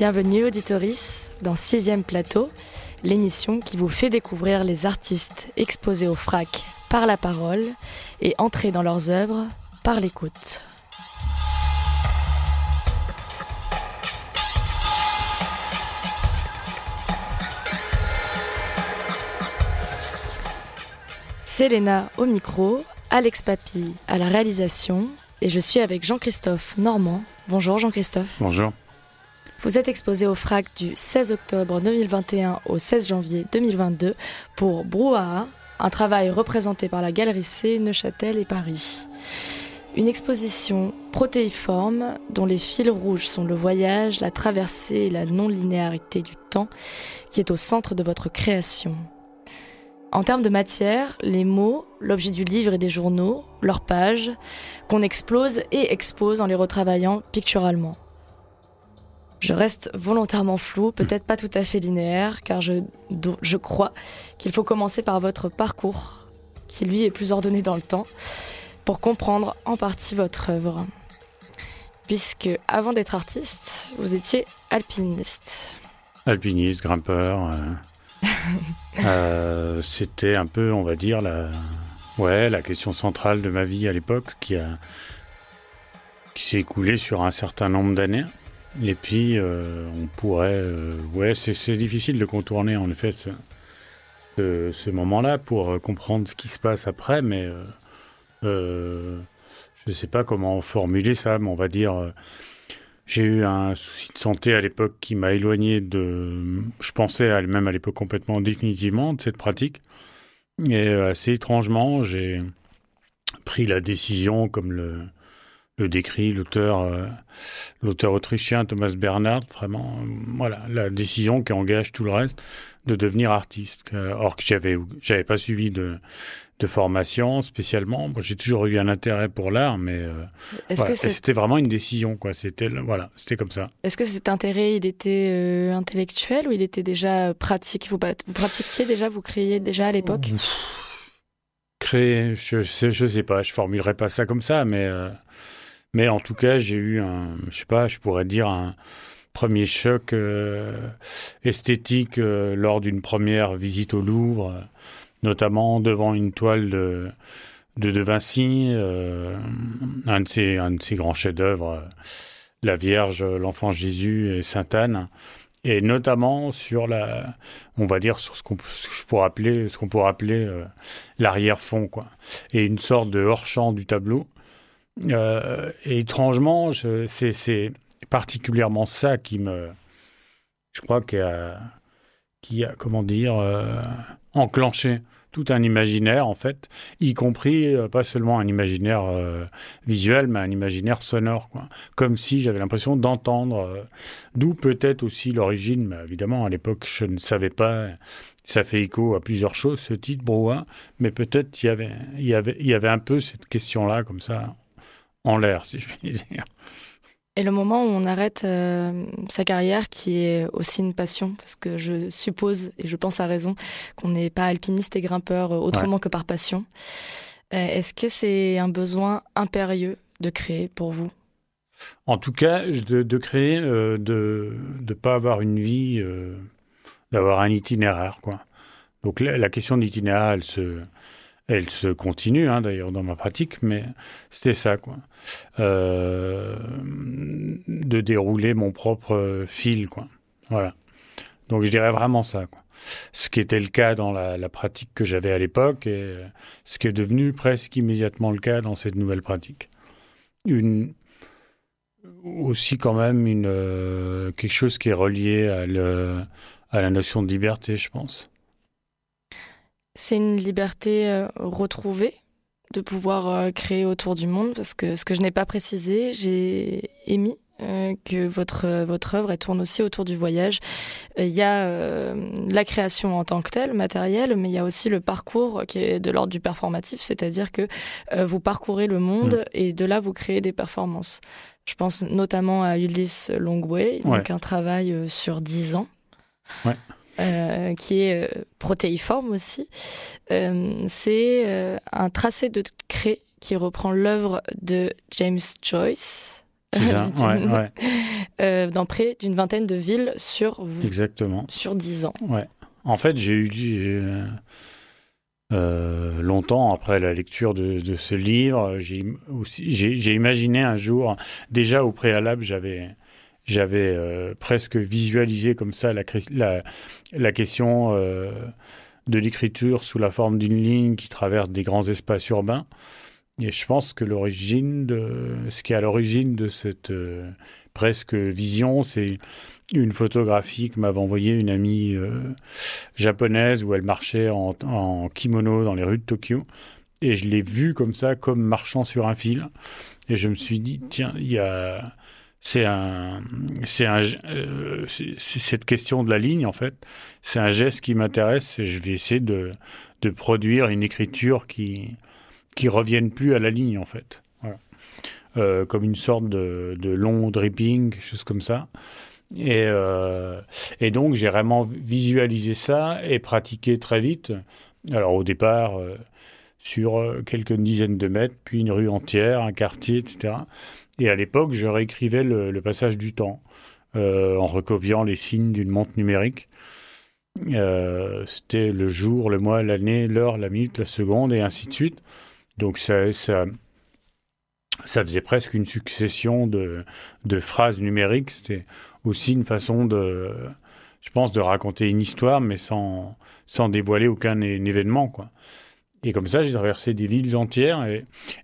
Bienvenue auditoris dans Sixième Plateau, l'émission qui vous fait découvrir les artistes exposés au frac par la parole et entrer dans leurs œuvres par l'écoute. Selena au micro, Alex Papy à la réalisation et je suis avec Jean-Christophe Normand. Bonjour Jean-Christophe. Bonjour. Vous êtes exposé au FRAC du 16 octobre 2021 au 16 janvier 2022 pour Brouhaha, un travail représenté par la Galerie C, Neuchâtel et Paris. Une exposition protéiforme dont les fils rouges sont le voyage, la traversée et la non-linéarité du temps qui est au centre de votre création. En termes de matière, les mots, l'objet du livre et des journaux, leurs pages, qu'on explose et expose en les retravaillant picturalement. Je reste volontairement flou, peut-être pas tout à fait linéaire, car je, je crois qu'il faut commencer par votre parcours, qui lui est plus ordonné dans le temps, pour comprendre en partie votre œuvre. Puisque avant d'être artiste, vous étiez alpiniste. Alpiniste, grimpeur. euh, euh, C'était un peu, on va dire, la, ouais, la question centrale de ma vie à l'époque, qui a, qui s'est écoulée sur un certain nombre d'années. Et puis, euh, on pourrait, euh, ouais, c'est difficile de contourner en effet ce, moment-là pour euh, comprendre ce qui se passe après, mais je ne sais pas comment formuler ça, mais on va dire. j'ai eu un souci de santé à l'époque qui m'a éloigné de. Je pensais à- même à l'époque complètement définitivement de cette pratique. Et assez étrangement, j'ai pris la décision, comme le, le décrit l'auteur, euh, l'auteur autrichien Thomas Bernhard, vraiment, euh, voilà, la décision qui engage tout le reste de devenir artiste. Euh, Or que j'avais, j'avais pas suivi de, de formation spécialement. Bon, j'ai toujours eu un intérêt pour l'art, mais euh, voilà. c'était vraiment une décision, quoi. C'était, voilà, c'était comme ça. est-ce que cet intérêt, il était intellectuel ou il était déjà pratique? Vous, pratiquiez déjà, vous créiez déjà à l'époque? Créer, je sais, je sais pas, je formulerai pas ça comme ça, mais mais en tout cas, j'ai eu un, je sais pas, je pourrais dire un premier choc euh, esthétique euh, lors d'une première visite au Louvre, notamment devant une toile de de Vinci, euh, un de ses un de ses grands chefs-d'œuvre, la Vierge, l'Enfant Jésus et Sainte Anne, et notamment sur la, on va dire sur ce qu'on appeler ce qu'on pourrait appeler l'arrière-fond, quoi. Et une sorte de hors-champ du tableau. Euh, et étrangement, c'est particulièrement ça qui me. Je crois qui a, qui a comment dire, euh, enclenché tout un imaginaire, en fait, y compris euh, pas seulement un imaginaire visuel, mais un imaginaire sonore, quoi. Comme si j'avais l'impression d'entendre. D'où peut-être aussi l'origine, mais évidemment, à l'époque, je ne savais pas. Ça fait écho à plusieurs choses, ce titre, Brouhaha, mais peut-être y avait, y avait, y avait un peu cette question-là, comme ça, en l'air, si je puis dire. Et le moment où on arrête euh, sa carrière, qui est aussi une passion, parce que je suppose, et je pense à raison, qu'on n'est pas alpiniste et grimpeur euh, autrement que par passion, euh, est-ce que c'est un besoin impérieux de créer pour vous? En tout cas, de, de créer, euh, de ne pas avoir une vie, d'avoir un itinéraire, quoi. Donc la, la question d'itinéraire, elle se, elle se continue, hein, d'ailleurs, dans ma pratique, mais c'était ça, quoi. Euh, de dérouler mon propre euh, fil, quoi. Voilà. Donc je dirais vraiment ça, quoi. Ce qui était le cas dans la, pratique que j'avais à l'époque et euh, ce qui est devenu presque immédiatement le cas dans cette nouvelle pratique. Une, aussi quand même une, quelque chose qui est relié à la notion de liberté, je pense. C'est une liberté euh, retrouvée de pouvoir euh, créer autour du monde, parce que ce que je n'ai pas précisé, j'ai émis que votre, votre œuvre elle tourne aussi autour du voyage. Il y a la création en tant que telle, matérielle, mais il y a aussi le parcours qui est de l'ordre du performatif, c'est-à-dire que vous parcourez le monde mm. et de là vous créez des performances. Je pense notamment à Ulysse Longway, donc un travail euh, sur 10 ans. Euh, qui est euh, protéiforme aussi. c'est un tracé de craie qui reprend l'œuvre de James Joyce. dans près d'une vingtaine de villes sur, Exactement. sur 10 ans. Ouais. En fait, j'ai eu euh, longtemps après la lecture de, de ce livre, j'ai imaginé un jour, déjà au préalable, j'avais j'avais euh, presque visualisé comme ça la, question euh, de l'écriture sous la forme d'une ligne qui traverse des grands espaces urbains. Et je pense que l'origine de ce qui est à l'origine de cette presque vision, c'est une photographie que m'avait envoyée une amie euh, japonaise où elle marchait en, kimono dans les rues de Tokyo. Et je l'ai vue comme ça, comme marchant sur un fil. Et je me suis dit, tiens, il y a. C'est un, c'est un, euh, cette question de la ligne en fait. C'est un geste qui m'intéresse et je vais essayer de, de produire une écriture qui, qui revienne plus à la ligne en fait. Euh, comme une sorte de, de long dripping, quelque chose comme ça. Et, euh, et donc, j'ai vraiment visualisé ça et pratiqué très vite. Alors, au départ, sur quelques dizaines de mètres, puis une rue entière, un quartier, etc. Et à l'époque, je réécrivais le, passage du temps en recopiant les signes d'une montre numérique. C'était le jour, le mois, l'année, l'heure, la minute, la seconde, et ainsi de suite. Donc, ça, ça, ça faisait presque une succession de, de phrases numériques. C'était aussi une façon de, je pense, de raconter une histoire, mais sans, sans dévoiler aucun événement, quoi. Et comme ça, j'ai traversé des villes entières.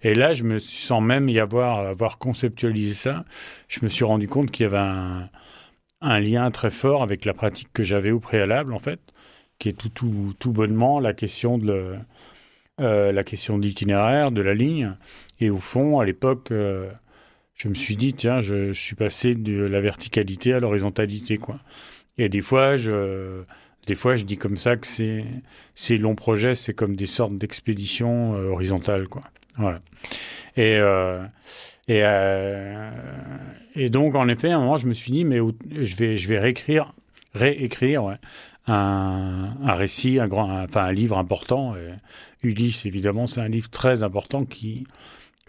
Et, là, je me sens même y avoir, avoir conceptualisé ça, je me suis rendu compte qu'il y avait un, lien très fort avec la pratique que j'avais au préalable, en fait, qui est tout, bonnement la question de euh, la question de l'itinéraire, de la ligne. Et au fond, à l'époque, euh, je me suis dit, tiens, je, suis passé de la verticalité à l'horizontalité, quoi. Et des fois, je, des fois, je dis comme ça que c'est, ces longs projets, c'est comme des sortes d'expéditions euh, horizontales, quoi. Voilà. Et, euh, et, euh, et donc, en effet, à un moment, je me suis dit, mais je vais, je vais réécrire, réécrire, un, un récit, un grand, enfin, un livre important. Et Ulysse, évidemment, c'est un livre très important qui,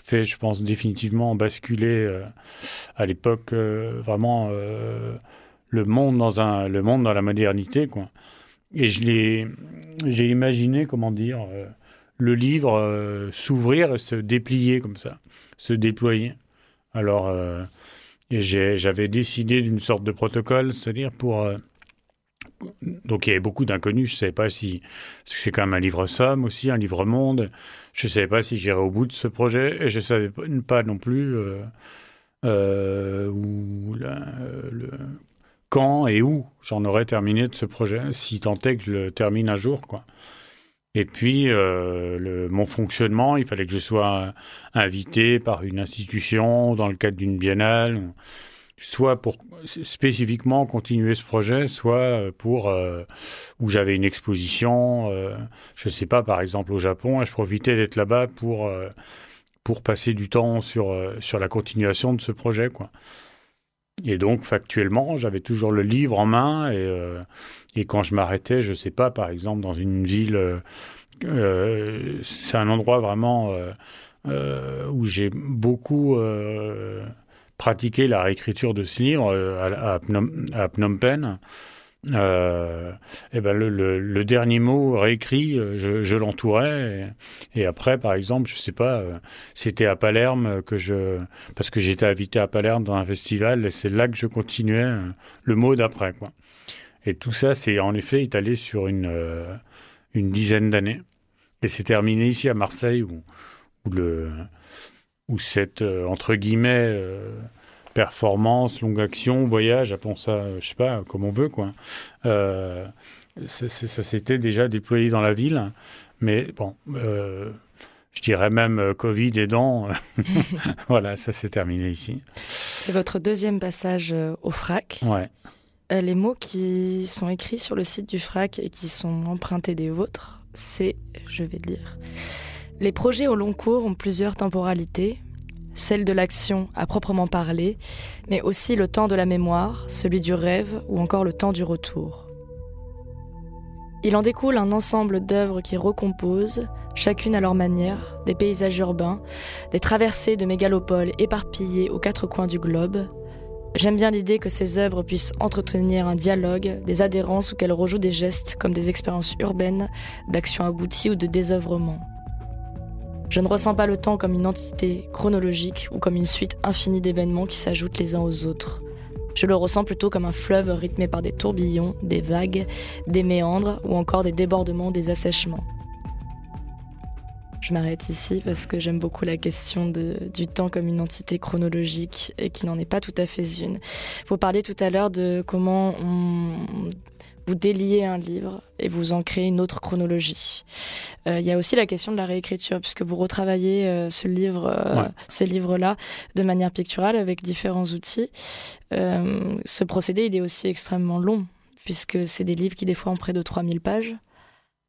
fait, je pense, définitivement basculer à l'époque vraiment le monde dans un le monde dans la modernité, quoi. Et je l'ai, j'ai imaginé, comment dire, le livre s'ouvrir et se déplier comme ça, se déployer. Alors, j'avais décidé d'une sorte de protocole, c'est-à-dire pour donc il y avait beaucoup d'inconnus. Je ne savais pas si c'est quand même un livre somme aussi, un livre monde. Je ne savais pas si j'irais au bout de ce projet et je ne savais pas non plus euh, euh, où, quand et où j'en aurais terminé de ce projet, si tant est que je le termine un jour, quoi. Et puis, euh, mon fonctionnement, il fallait que je sois invité par une institution dans le cadre d'une biennale soit pour spécifiquement continuer ce projet, soit euh, pour euh, où j'avais une exposition, je sais pas, par exemple au Japon, et je profitais d'être là-bas pour pour passer du temps sur sur la continuation de ce projet, quoi. Et donc factuellement, j'avais toujours le livre en main et et quand je m'arrêtais, je sais pas, par exemple dans une ville, c'est un endroit vraiment où j'ai beaucoup pratiquer la réécriture de ce livre euh, à, Phnom, Penh. Euh, et ben le, dernier mot réécrit, euh, je, je l'entourais. Et, après, par exemple, je sais pas, c'était à Palerme que je, parce que j'étais invité à Palerme dans un festival, et c'est là que je continuais le mot d'après, quoi. Et tout ça, c'est en effet étalé sur une une dizaine d'années. Et c'est terminé ici à Marseille où, où le où cette, entre guillemets, performance, longue action, voyage, appelons ça, je sais pas, comme on veut, quoi. ça, ça s'était déjà déployé dans la ville, mais bon, je dirais même Covid aidant, voilà, ça s'est terminé ici. C'est votre deuxième passage au FRAC. Ouais. les mots qui sont écrits sur le site du FRAC et qui sont empruntés des vôtres, c'est, je vais lire, les projets au long cours ont plusieurs temporalités, celle de l'action à proprement parler, mais aussi le temps de la mémoire, celui du rêve ou encore le temps du retour. Il en découle un ensemble d'œuvres qui recomposent, chacune à leur manière, des paysages urbains, des traversées de mégalopoles éparpillées aux quatre coins du globe. J'aime bien l'idée que ces œuvres puissent entretenir un dialogue, des adhérences ou qu'elles rejouent des gestes comme des expériences urbaines, d'actions abouties ou de désœuvrement. Je ne ressens pas le temps comme une entité chronologique ou comme une suite infinie d'événements qui s'ajoutent les uns aux autres. Je le ressens plutôt comme un fleuve rythmé par des tourbillons, des vagues, des méandres ou encore des débordements, des assèchements. Je m'arrête ici parce que j'aime beaucoup la question du temps comme une entité chronologique et qui n'en est pas tout à fait une. Vous parliez tout à l'heure de comment on vous déliez un livre et vous en créez une autre chronologie. Euh, il y a aussi la question de la réécriture, puisque vous retravaillez euh, ce livre, euh, ces livres-là de manière picturale avec différents outils. ce procédé, il est aussi extrêmement long, puisque c'est des livres qui des fois ont près de 3000 pages.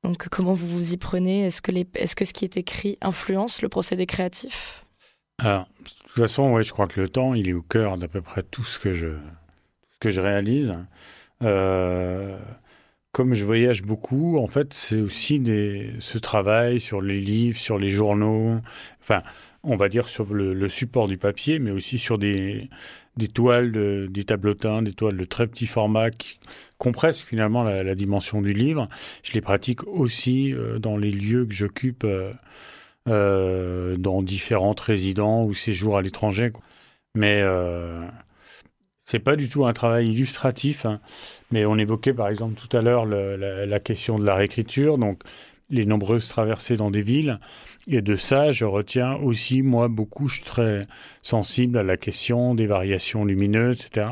Donc comment vous vous y prenez? Est-ce que, est que ce qui est écrit influence le procédé créatif? Alors, de toute façon, ouais, je crois que le temps, il est au cœur d'à peu près tout ce que je, tout ce que je réalise. Euh, comme je voyage beaucoup, en fait, c'est aussi ce travail sur les livres, sur les journaux, enfin, on va dire sur le, support du papier, mais aussi sur des, toiles, de, des tableautins, des toiles de très petit format qui compressent finalement la, dimension du livre. Je les pratique aussi euh, dans les lieux que j'occupe, euh, dans différentes résidences ou séjours à l'étranger. Mais c'est pas du tout un travail illustratif, hein. mais on évoquait par exemple tout à l'heure la, question de la réécriture, donc les nombreuses traversées dans des villes. Et de ça, je retiens aussi, moi, beaucoup, je suis très sensible à la question des variations lumineuses, etc.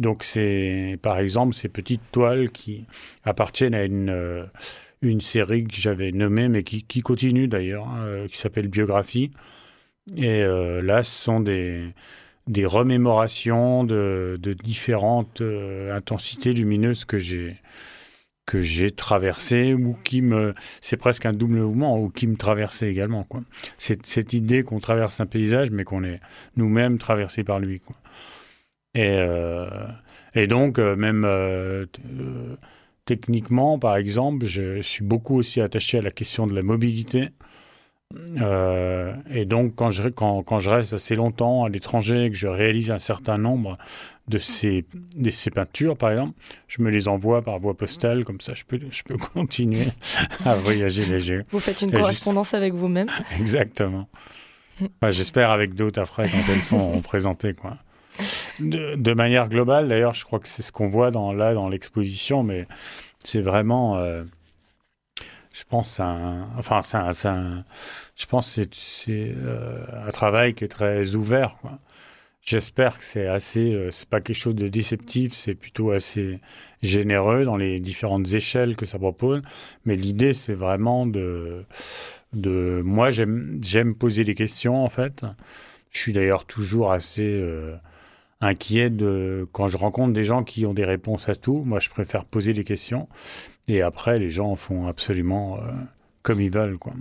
Donc c'est, par exemple, ces petites toiles qui appartiennent à une, euh, série que j'avais nommée, mais qui, qui continue d'ailleurs, hein, euh, qui s'appelle Biographie. Et euh, là, ce sont des des remémorations de, différentes euh, intensités lumineuses que j'ai que j'ai traversées ou qui me c'est presque un double mouvement ou qui me traversait également quoi. C'est cette idée qu'on traverse un paysage mais qu'on est nous-mêmes traversés par lui quoi. Et euh, et donc euh, même techniquement par exemple je suis beaucoup aussi attaché à la question de la mobilité euh, et donc, quand je, quand, quand, je reste assez longtemps à l'étranger et que je réalise un certain nombre de ces, de ces peintures, par exemple, je me les envoie par voie postale, comme ça je peux, je peux continuer à voyager léger. Vous faites une correspondance avec vous-même Exactement. J'espère avec d'autres après quand elles sont présentées. Quoi. De, de manière globale, d'ailleurs, je crois que c'est ce qu'on voit dans, là dans l'exposition, mais c'est vraiment. Euh, je pense un, enfin c'est un, je pense c'est euh, un travail qui est très ouvert. J'espère que c'est assez, euh, c'est pas quelque chose de déceptif, c'est plutôt assez généreux dans les différentes échelles que ça propose. Mais l'idée, c'est vraiment de, de, moi, j'aime, j'aime poser des questions en fait. Je suis d'ailleurs toujours assez euh, inquiet de quand je rencontre des gens qui ont des réponses à tout. Moi, je préfère poser des questions. Et après, les gens font absolument euh, comme ils veulent. Quoi.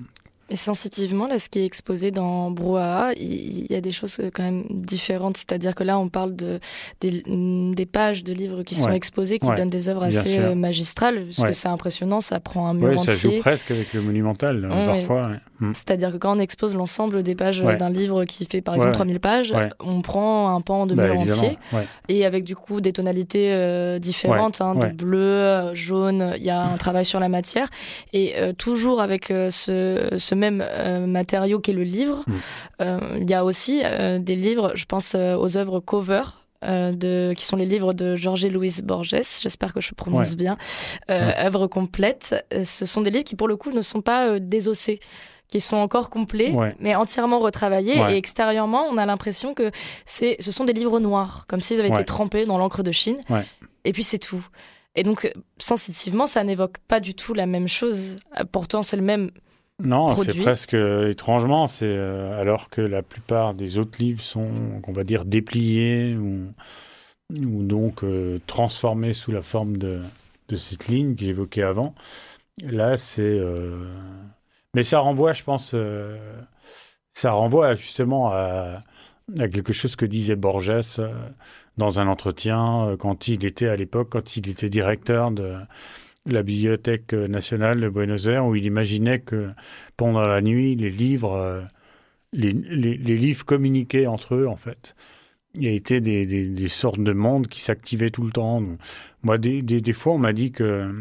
Et sensitivement, là, ce qui est exposé dans Brouhaha, il y a des choses quand même différentes. C'est-à-dire que là, on parle de, des, des pages de livres qui sont exposées, qui donnent des œuvres assez euh, magistrales, parce que c'est impressionnant, ça prend un mur ouais, entier. ça joue presque avec le monumental, euh, parfois. Mm. C'est-à-dire que quand on expose l'ensemble des pages d'un livre qui fait par exemple 3000 pages, on prend un pan de bah, mur entier, et avec du coup des tonalités euh, différentes, hein, de bleu, jaune, il y a un travail sur la matière, et toujours avec ce, ce même euh, matériau qu'est le livre. Mm. Euh, il y a aussi euh, des livres, je pense aux œuvres cover. de, qui sont les livres de Jorge Luis Borges, j'espère que je prononce bien, œuvres complètes. Ce sont des livres qui, pour le coup, ne sont pas désossés qui sont encore complets, Ouais. mais entièrement retravaillés. Ouais. Et extérieurement, on a l'impression que c'est, ce sont des livres noirs, comme s'ils avaient été Ouais. trempés dans l'encre de Chine. Ouais. Et puis c'est tout. Et donc, sensitivement, ça n'évoque pas du tout la même chose. Euh, Pourtant, c'est le même. Non, c'est presque euh, étrangement, c'est euh, alors que la plupart des autres livres sont, on va dire, dépliés ou, ou donc euh, transformés sous la forme de, de cette ligne que j'évoquais avant. Là, c'est. Mais ça renvoie, je pense, ça renvoie justement à, à quelque chose que disait Borges dans un entretien quand il était à l'époque, quand il était directeur de la Bibliothèque nationale de Buenos Aires, où il imaginait que pendant la nuit, les livres, euh, les, livres communiquaient entre eux, en fait. Il y a été des, des- sortes de mondes qui s'activaient tout le temps. Moi, des, des- fois, on m'a dit que...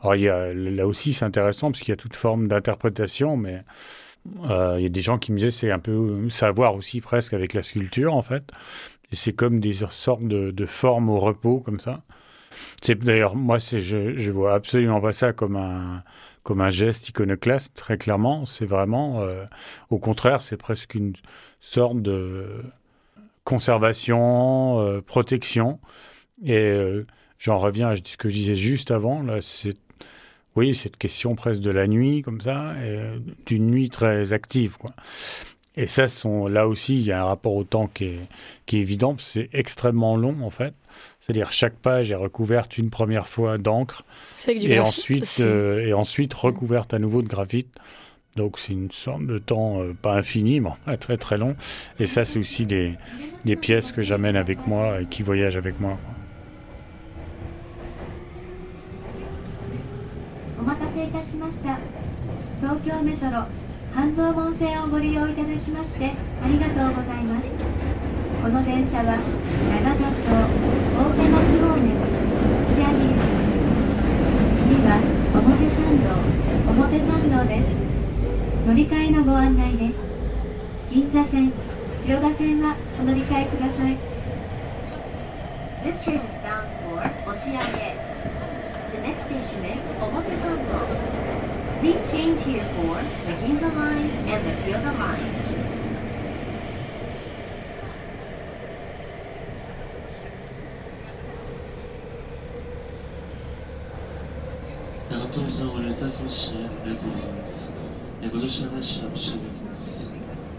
Alors, il y a, là aussi, c'est intéressant, parce qu'il y a toute forme d'interprétation, mais euh, il y a des gens qui me disaient c'est un peu savoir aussi presque avec la sculpture, en fait. C'est comme des sortes de formes au repos, comme ça. D'ailleurs moi, je, je vois absolument pas ça comme un geste iconoclaste. Très clairement, c'est vraiment, euh, au contraire, c'est presque une sorte de conservation, euh, protection. Et euh, j'en reviens à ce que je disais juste avant. Là, c'est oui, cette question presque de la nuit comme ça, d'une nuit très active, quoi. Et ça, sont, là aussi, il y a un rapport au temps qui est, qui est évident, parce que c'est extrêmement long, en fait. C'est-à-dire chaque page est recouverte une première fois d'encre et ensuite, euh, et ensuite recouverte à nouveau de graphite. Donc c'est une sorte de temps euh, pas infini, mais enfin, très très long. Et ça, c'est aussi des, des pièces que j'amène avec moi et qui voyagent avec moi. 半蔵門線をご利用いただきましてありがとうございます。この電車は永田町大手町方面押上行きです。次は表参道表参道です。乗り換えのご案内です。銀座線千代田線はお乗り換えください。This train is bound for 押上 The next station is Omotesando. Please change here for the Ginza line and the Chiyoda line. 長友さんご利用いただきましてありがとうございます。えご乗車のしは申し上げておきます。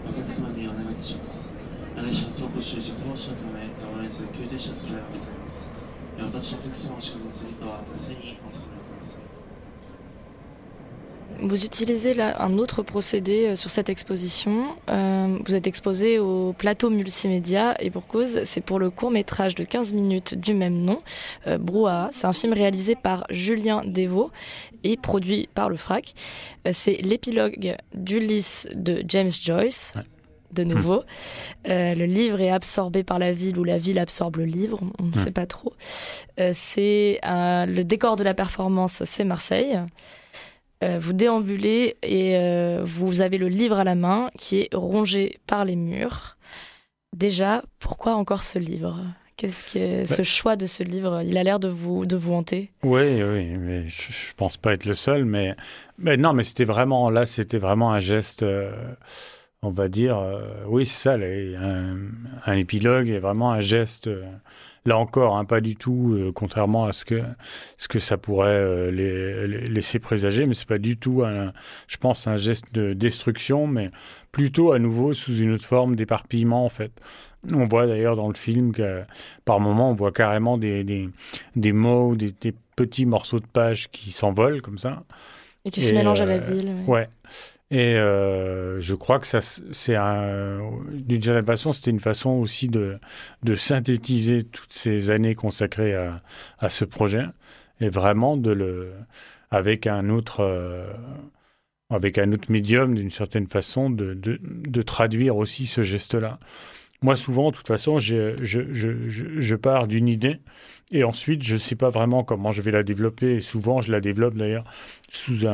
お客様にお願いいたします。お願いします。ご収軸防止のため、我々ず急停車する場合がございます。私のお客様をお仕事するかは手すりにお付けください。Vous utilisez là un autre procédé euh, sur cette exposition. Euh, vous êtes exposé au plateau multimédia et pour cause, c'est pour le court métrage de 15 minutes du même nom, euh, Brouhaha. C'est un film réalisé par Julien Devaux et produit par le FRAC. Euh, c'est l'épilogue d'Ulysse de James Joyce. Ouais. De nouveau, Euh, le livre est absorbé par la ville ou la ville absorbe le livre, on ne Hmm. sait pas trop. Euh, c'est euh, le décor de la performance, c'est Marseille. Euh, vous déambulez et euh, vous avez le livre à la main qui est rongé par les murs. Déjà, pourquoi encore ce livre? Qu'est-ce que ce choix de ce livre Il a l'air de vous de vous hanter? Oui, oui, mais je, je pense pas être le seul. Mais, mais non, mais c'était vraiment là, c'était vraiment un geste. euh, on va dire, oui, c'est ça, les- un, un épilogue est vraiment un geste. Là encore, hein, pas du tout, euh, contrairement à ce que ce que ça pourrait euh, les- les- laisser présager, mais c'est pas du tout, un, je pense, un geste de destruction, mais plutôt à nouveau sous une autre forme d'éparpillement en fait. On voit d'ailleurs dans le film que par moments on voit carrément des, des, des mots, des, des petits morceaux de pages qui s'envolent comme ça. Et qui se Et, mélange à la ville. ouais. Ouais. Et euh, je crois que ça, c'est un, d'une certaine façon, c'était une façon aussi de, de synthétiser toutes ces années consacrées à, à ce projet et vraiment de le, avec un autre, euh, avec un autre médium d'une certaine façon, de, de, de traduire aussi ce geste-là. Moi, souvent, de toute façon, je, je, je, je pars d'une idée et ensuite, je ne sais pas vraiment comment je vais la développer. Et souvent, je la développe d'ailleurs sous,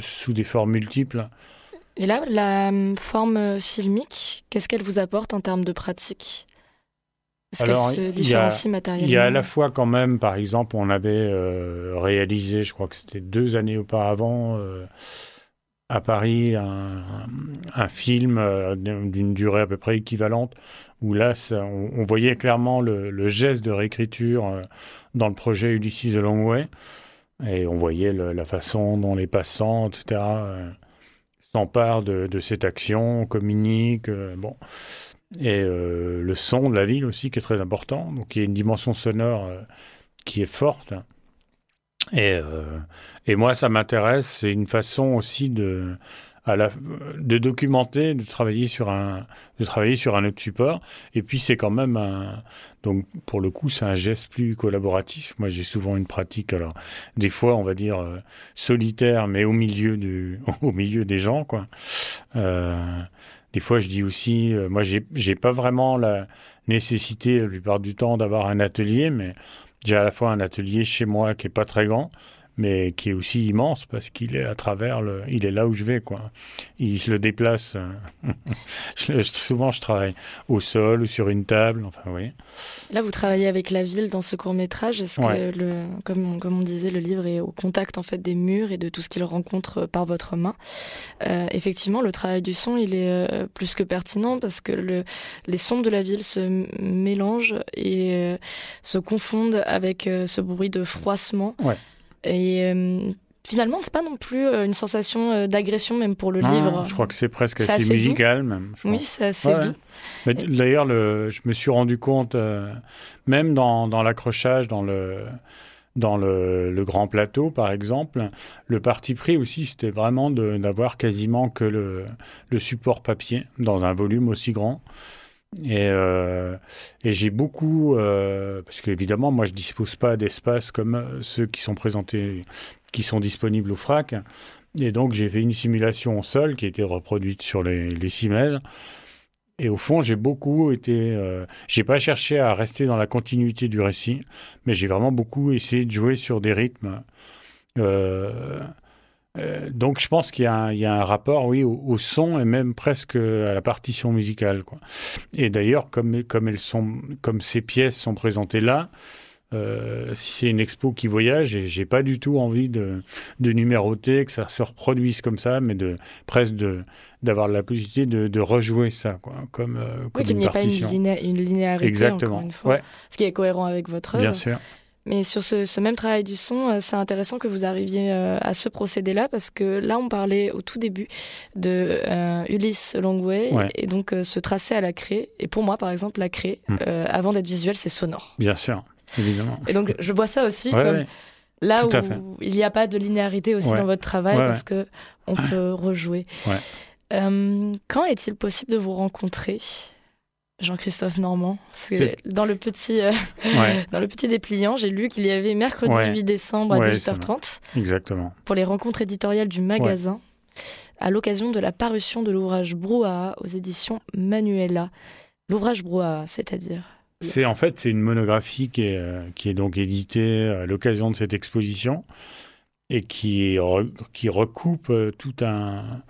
sous des formes multiples. Et là, la hum, forme filmique, qu'est-ce qu'elle vous apporte en termes de pratique? Est-ce qu'elle se a- différencie matériellement? Il y a à la fois quand même, par exemple, on avait euh, réalisé, je crois que c'était deux années auparavant, euh, à Paris un, un film euh, d'une durée à peu près équivalente, où là, ça, on, on, voyait clairement le, le geste de réécriture dans le projet Ulysses The Long Way, et on voyait le, la façon dont les passants, etc., euh, s'emparent de, cette action, communiquent, euh, bon. Et euh, le son de la ville aussi qui est très important, donc il y a une dimension sonore qui est forte. Et, euh, et moi, ça m'intéresse. C'est une façon aussi de, de documenter, de travailler sur un, de travailler sur un autre support. Et puis c'est quand même un, donc pour le coup, c'est un geste plus collaboratif. Moi, j'ai souvent une pratique, alors des fois, on va dire euh, solitaire, mais au milieu du, au milieu des gens, quoi. Euh, des fois, je dis aussi, euh, moi, j'ai, j'ai pas vraiment la nécessité la plupart du temps d'avoir un atelier, mais j'ai à la fois un atelier chez moi qui est pas très grand, mais qui est aussi immense parce qu'il est à travers le, il est là où je vais quoi. Il se le déplace. je, souvent, je travaille au sol ou sur une table. Enfin, oui. Là, vous travaillez avec la ville dans ce court métrage. Est-ce ouais. que, le, comme, comme on disait, le livre est au contact en fait des murs et de tout ce qu'il rencontre par votre main. Euh, effectivement, le travail du son, il est euh, plus que pertinent parce que le, les sons de la ville se mélangent et euh, se confondent avec euh, ce bruit de froissement. Ouais. Et euh, finalement, c'est pas non plus euh, une sensation euh, d'agression, même pour le non, livre. Je crois que c'est presque assez, assez, musical, doux. même. oui, c'est assez ouais, doux. Ouais. D'ailleurs, je me suis rendu compte, euh, même dans, dans l'accrochage, dans le dans le, le, grand plateau, par exemple, le parti pris aussi, c'était vraiment d'avoir quasiment que le, le, support papier dans un volume aussi grand. Et, euh, et j'ai beaucoup, euh, parce qu'évidemment, moi, je dispose pas d'espace comme ceux qui sont présentés, qui sont disponibles au FRAC. Et donc, j'ai fait une simulation au sol qui a été reproduite sur les, les. Et au fond, j'ai beaucoup été. Euh, j'ai pas cherché à rester dans la continuité du récit, mais j'ai vraiment beaucoup essayé de jouer sur des rythmes. Euh, euh, donc je pense qu'il y, y, a un rapport, oui, au, au, son et même presque à la partition musicale. Quoi. Et d'ailleurs, comme, comme, elles sont, comme ces pièces sont présentées là, euh, c'est une expo qui voyage, et j'ai pas du tout envie de, de, numéroter, que ça se reproduise comme ça, mais de presque de d'avoir la possibilité de, de, rejouer ça, quoi, comme, euh, comme oui, qu'il n'y ait pas une, une linéarité, Exactement. Une fois, ouais. ce qui est cohérent avec votre œuvre. Bien sûr. Mais sur ce, ce, même travail du son, euh, c'est intéressant que vous arriviez euh, à ce procédé-là parce que là, on parlait au tout début de euh, Ulysse Longway ouais. et donc euh, se tracer à la craie. Et pour moi, par exemple, la craie, mmh. avant d'être visuel, c'est sonore. Bien sûr, évidemment. Et donc, je vois ça aussi ouais, comme ouais. là tout où il n'y a pas de linéarité aussi dans votre travail parce que on peut rejouer. Quand est-il possible de vous rencontrer? Jean-Christophe Normand. Parce que dans le petit, euh, ouais. dans le petit dépliant, j'ai lu qu'il y avait mercredi ouais. 8 décembre à ouais, 18h30. Exactement. Pour les rencontres éditoriales du magasin, à l'occasion de la parution de l'ouvrage Brouhaha aux éditions Manuela. L'ouvrage Brouhaha, c'est-à-dire C'est en fait c'est une monographie qui est, euh, qui est donc éditée à l'occasion de cette exposition et qui, qui recoupe euh, tout un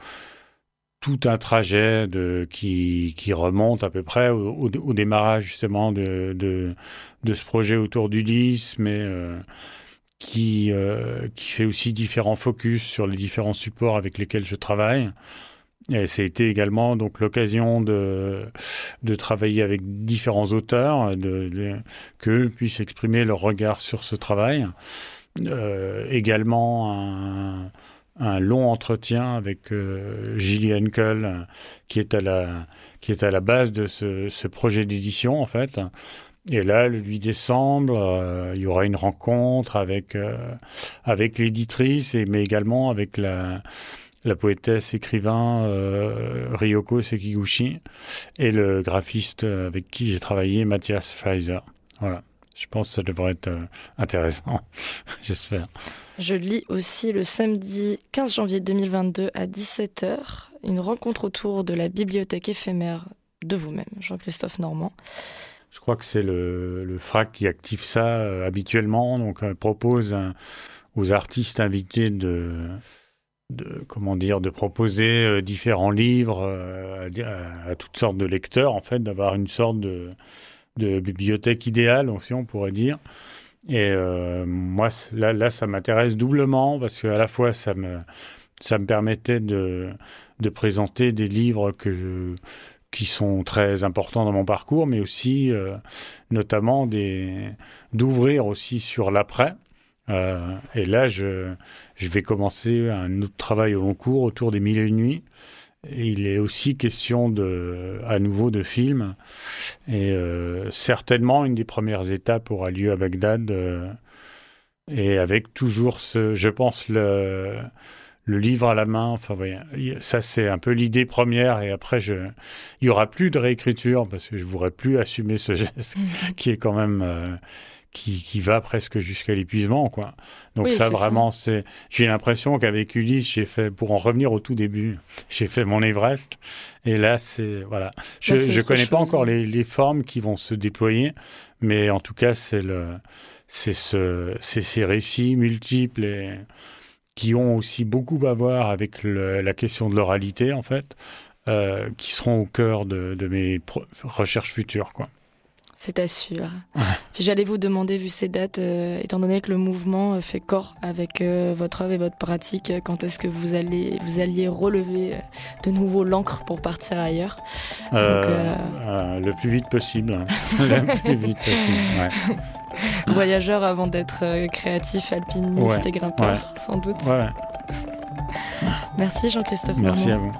tout un trajet de, qui, qui, remonte à peu près au, au, démarrage justement de, de, de, ce projet autour d'Ulysse, mais euh, qui, euh, qui fait aussi différents focus sur les différents supports avec lesquels je travaille. Et c'était également donc l'occasion de, de travailler avec différents auteurs, de, de, qu'eux puissent exprimer leur regard sur ce travail. Euh, également un un long entretien avec euh, Gillian Cole, euh, qui est à la qui est à la base de ce, ce projet d'édition en fait. Et là, le 8 décembre, euh, il y aura une rencontre avec euh, avec l'éditrice mais également avec la la poétesse écrivain euh, Ryoko Sekiguchi et le graphiste avec qui j'ai travaillé Mathias Pfizer. Voilà. Je pense que ça devrait être euh, intéressant, j'espère. Je lis aussi le samedi 15 janvier 2022 à 17h une rencontre autour de la bibliothèque éphémère de vous-même, Jean-Christophe Normand. Je crois que c'est le, le, FRAC qui active ça euh, habituellement, donc elle propose un, aux artistes invités de, de comment dire de proposer euh, différents livres euh, à, à, toutes sortes de lecteurs, en fait, d'avoir une sorte de de bibliothèque idéale, aussi on pourrait dire. Et euh, moi, là, là, ça m'intéresse doublement parce qu'à la fois, ça me, ça me permettait de, de présenter des livres que qui sont très importants dans mon parcours, mais aussi euh, notamment des d'ouvrir aussi sur l'après. Euh, et là, je, je vais commencer un autre travail au long cours autour des mille et une nuits. Il est aussi question de, à nouveau de films. Et euh, certainement, une des premières étapes aura lieu à Bagdad. euh, et avec toujours ce, je pense, le, le livre à la main. Enfin, voyez, ça, c'est un peu l'idée première. Et après, je, il y aura plus de réécriture parce que je voudrais plus assumer ce geste qui est quand même, euh, qui, qui va presque jusqu'à l'épuisement, quoi. Donc Oui, ça, vraiment, c'est, j'ai l'impression qu'avec Ulysse, j'ai fait, pour en revenir au tout début, j'ai fait mon Everest. Et là, c'est, voilà. Je, autre connais pas encore les, les formes qui vont se déployer, mais en tout cas, c'est le, c'est ce, c'est ces récits multiples et qui ont aussi beaucoup à voir avec le- la question de l'oralité, en fait, euh, qui seront au cœur de, de mes recherches futures, quoi. C'est assure. Puis j'allais vous demander, vu ces dates, euh, étant donné que le mouvement euh, fait corps avec euh, votre œuvre et votre pratique, quand est-ce que vous allez vous alliez relever de nouveau l'encre pour partir ailleurs? Le plus vite possible. hein. le plus vite possible, ouais. Voyageur avant d'être créatif, alpiniste Ouais, et grimpeur, ouais. sans doute. Ouais, Merci Jean-Christophe merci à vous.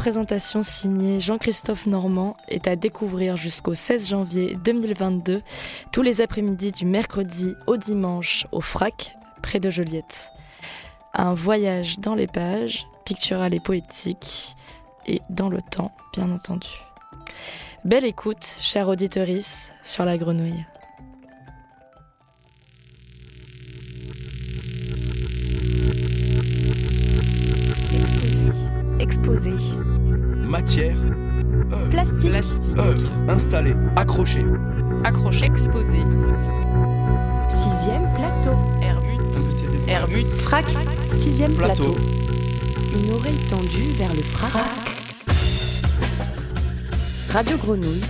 Une représentation signée Jean-Christophe Normand, est à découvrir jusqu'au 16 janvier 2022, tous les après-midi du mercredi au dimanche au FRAC, près de Joliette. Un voyage dans les pages, pictural et poétique, et dans le temps, bien entendu. Belle écoute, chère auditorice, sur la grenouille. Exposé. Matière, œuvre, Plastique. Plastique. œuvre, installé, accroché. Accroché, exposé. Sixième plateau. Hermut. Hermut. Frac. Sixième Plateau. plateau. Une oreille tendue vers le frac. Radio Grenouille.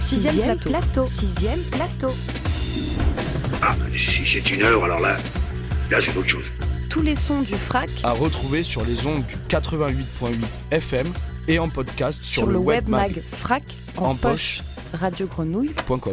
Sixième, plateau. Sixième plateau. Ah, si c'est une heure, alors là, là c'est autre chose. Tous les sons du frac À retrouver sur les ondes du 88.8 FM et en podcast sur, sur, le web mag frac en, En poche. Radio Grenouille. web.com.